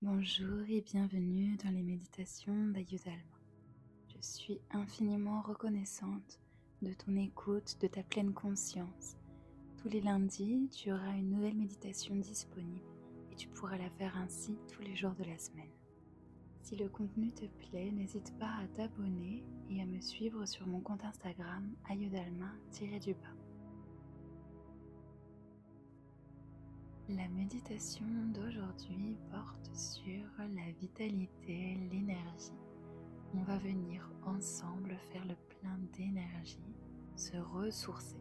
Bonjour et bienvenue dans les méditations d'Ayudalma. Je suis infiniment reconnaissante de ton écoute, de ta pleine conscience. Tous les lundis, tu auras une nouvelle méditation disponible et tu pourras la faire ainsi tous les jours de la semaine. Si le contenu te plaît, n'hésite pas à t'abonner et à me suivre sur mon compte Instagram ayudalma-du-bas. La méditation d'aujourd'hui porte sur la vitalité, l'énergie. On va venir ensemble faire le plein d'énergie, se ressourcer.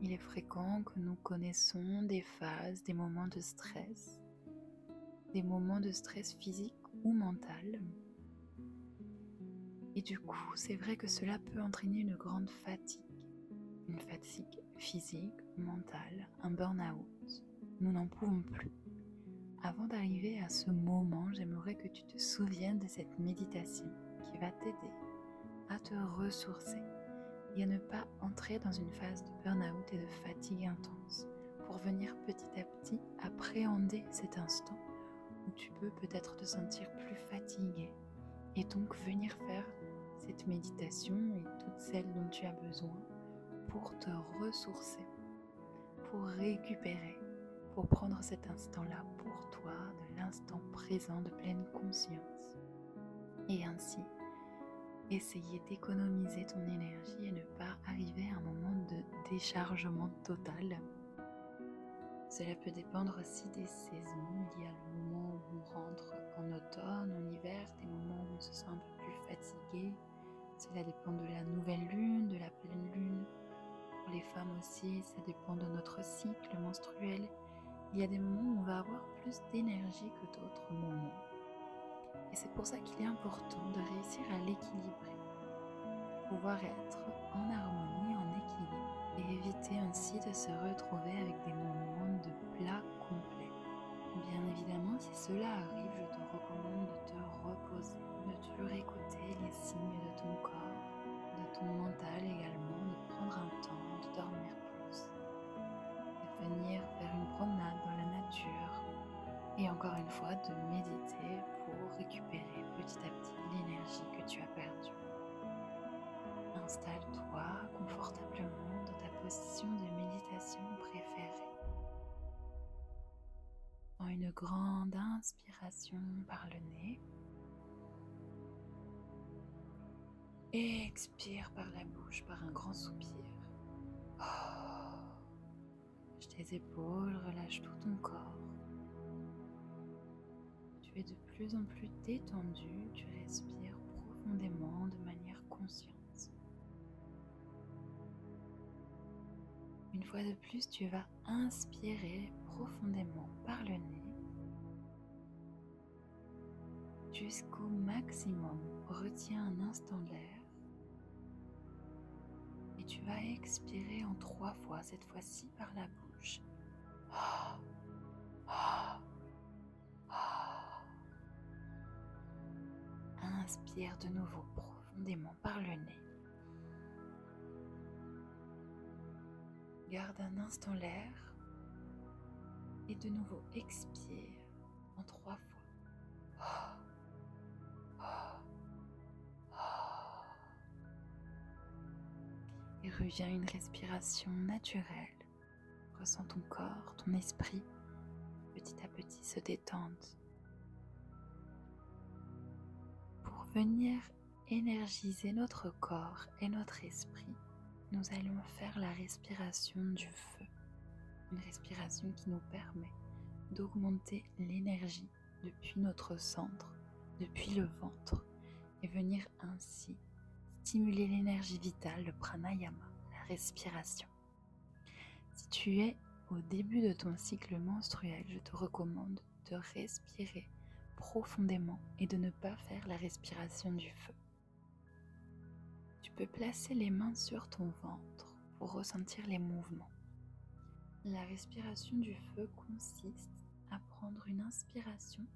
Il est fréquent que nous connaissons des phases, des moments de stress, des moments de stress physique ou mental. Et du coup, c'est vrai que cela peut entraîner une grande fatigue, une fatigue physique, mentale, un burn-out. Nous n'en pouvons plus. Avant d'arriver à ce moment, j'aimerais que tu te souviennes de cette méditation qui va t'aider à te ressourcer et à ne pas entrer dans une phase de burn-out et de fatigue intense pour venir petit à petit appréhender cet instant où tu peux peut-être te sentir plus fatigué et donc venir faire cette méditation et toutes celles dont tu as besoin pour te ressourcer, pour récupérer, pour prendre cet instant-là pour toi, de l'instant présent de pleine conscience. Et ainsi, essayer d'économiser ton énergie et ne pas arriver à un moment de déchargement total. Cela peut dépendre aussi des saisons. Il y a le moment où on rentre en automne, en hiver, des moments où on se sent un peu plus fatigué. Cela dépend de la nouvelle lune, de la pleine lune, pour les femmes aussi, ça dépend de notre cycle menstruel. Il y a des moments où on va avoir plus d'énergie que d'autres moments. Et c'est pour ça qu'il est important de réussir à l'équilibrer. Pouvoir être en harmonie, en équilibre et éviter ainsi de se retrouver avec des moments de plat complet. Bien évidemment, si cela arrive, de méditer pour récupérer petit à petit l'énergie que tu as perdue. Installe-toi confortablement dans ta position de méditation préférée. En une grande inspiration par le nez. Expire par la bouche par un grand soupir. Lâche tes épaules, relâche tout ton corps. Tu es de plus en plus détendu, tu respires profondément de manière consciente. Une fois de plus, tu vas inspirer profondément par le nez jusqu'au maximum. Retiens un instant l'air et tu vas expirer en trois fois, cette fois-ci par la bouche. Inspire de nouveau profondément par le nez. Garde un instant l'air et de nouveau expire en trois fois. et reviens à une respiration naturelle. Ressens ton corps, ton esprit petit à petit se détendre. Venir énergiser notre corps et notre esprit, nous allons faire la respiration du feu. Une respiration qui nous permet d'augmenter l'énergie depuis notre centre, depuis le ventre, et venir ainsi stimuler l'énergie vitale, le pranayama, la respiration. Si tu es au début de ton cycle menstruel, je te recommande de respirer profondément et de ne pas faire la respiration du feu. Tu peux placer les mains sur ton ventre pour ressentir les mouvements. La respiration du feu consiste à prendre une inspiration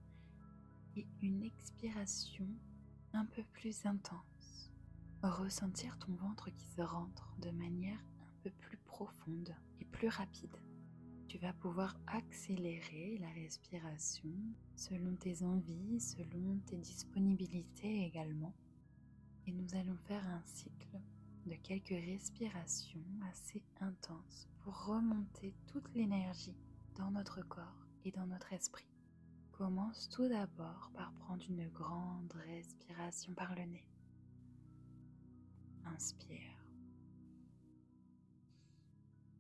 et une expiration un peu plus intense ressentir ton ventre qui se rentre de manière un peu plus profonde et plus rapide. Tu vas pouvoir accélérer la respiration selon tes envies, selon tes disponibilités également. Et nous allons faire un cycle de quelques respirations assez intenses pour remonter toute l'énergie dans notre corps et dans notre esprit. Commence tout d'abord par prendre une grande respiration par le nez. Inspire.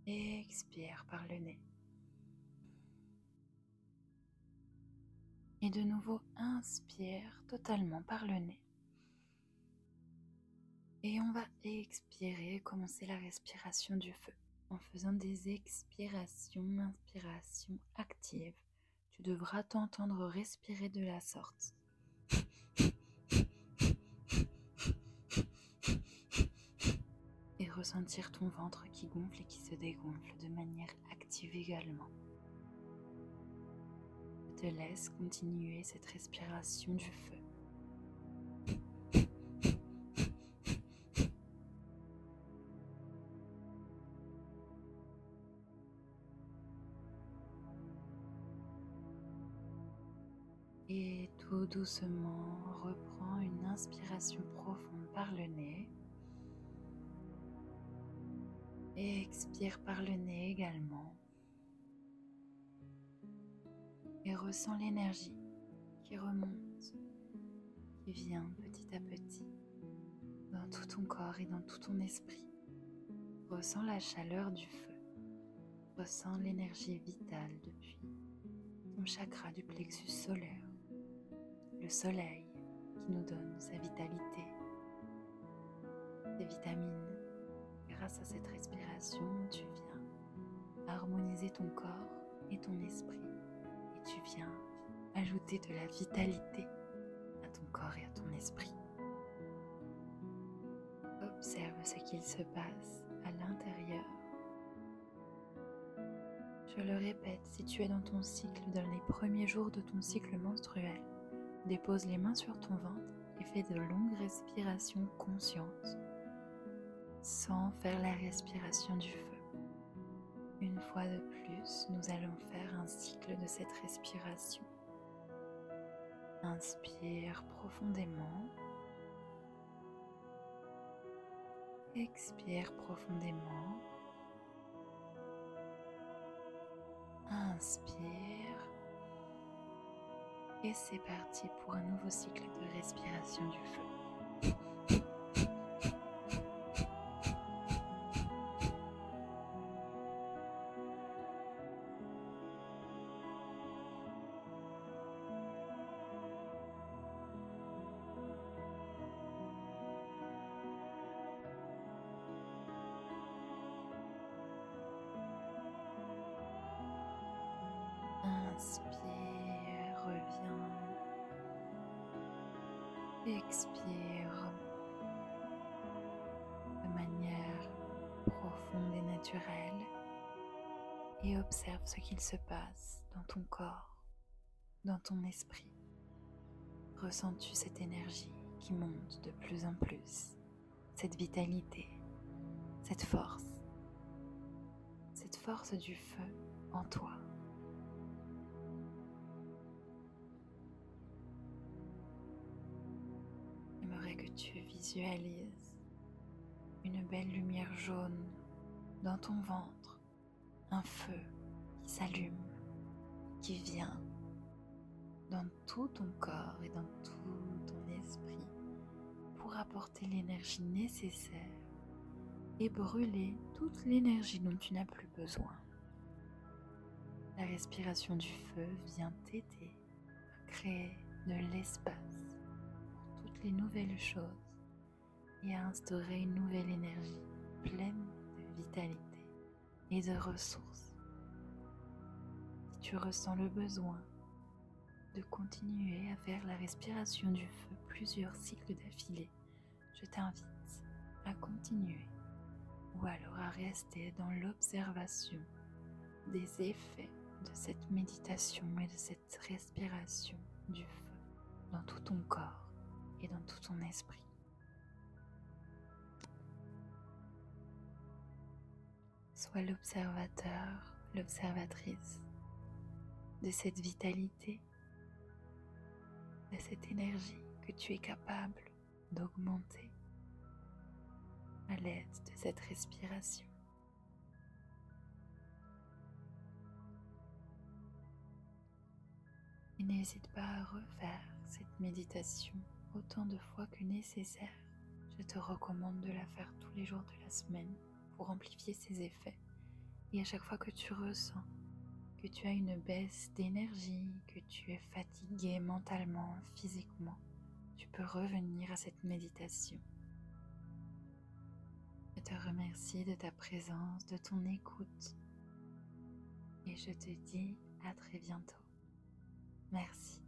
Expire par le nez. Et de nouveau, inspire totalement par le nez. Et on va expirer, commencer la respiration du feu en faisant des expirations, inspirations actives. Tu devras t'entendre respirer de la sorte. Et ressentir ton ventre qui gonfle et qui se dégonfle de manière active également. Te laisse continuer cette respiration du feu. Et tout doucement, reprends une inspiration profonde par le nez. Et expire par le nez également. Et ressens l'énergie qui remonte, qui vient petit à petit dans tout ton corps et dans tout ton esprit. Ressens la chaleur du feu. Ressens l'énergie vitale depuis ton chakra du plexus solaire le soleil qui nous donne sa vitalité, ses vitamines. Grâce à cette respiration, tu viens harmoniser ton corps et ton esprit tu viens ajouter de la vitalité à ton corps et à ton esprit. Observe ce qu'il se passe à l'intérieur. Je le répète, si tu es dans ton cycle, dans les premiers jours de ton cycle menstruel, Dépose les mains sur ton ventre et fais de longues respirations conscientes sans faire la respiration du feu. Une fois de plus, nous allons faire un cycle de cette respiration. Inspire profondément. Expire profondément. Inspire. Et c'est parti pour un nouveau cycle de respiration du feu. Expire de manière profonde et naturelle et observe ce qu'il se passe dans ton corps, dans ton esprit. Ressens-tu cette énergie qui monte de plus en plus, cette vitalité, cette force, cette force du feu en toi? Tu visualises une belle lumière jaune dans ton ventre, un feu qui s'allume, qui vient dans tout ton corps et dans tout ton esprit pour apporter l'énergie nécessaire et brûler toute l'énergie dont tu n'as plus besoin. La respiration du feu vient t'aider à créer de l'espace les nouvelles choses et à instaurer une nouvelle énergie pleine de vitalité et de ressources. Si tu ressens le besoin de continuer à faire la respiration du feu plusieurs cycles d'affilée, je t'invite à continuer ou alors à rester dans l'observation des effets de cette méditation et de cette respiration du feu dans tout ton corps et dans tout ton esprit. Sois l'observateur, l'observatrice de cette vitalité, de cette énergie que tu es capable d'augmenter à l'aide de cette respiration. Et n'hésite pas à refaire cette méditation autant de fois que nécessaire. Je te recommande de la faire tous les jours de la semaine pour amplifier ses effets. Et à chaque fois que tu ressens que tu as une baisse d'énergie, que tu es fatigué mentalement, physiquement, tu peux revenir à cette méditation. Je te remercie de ta présence, de ton écoute. Et je te dis à très bientôt. Merci.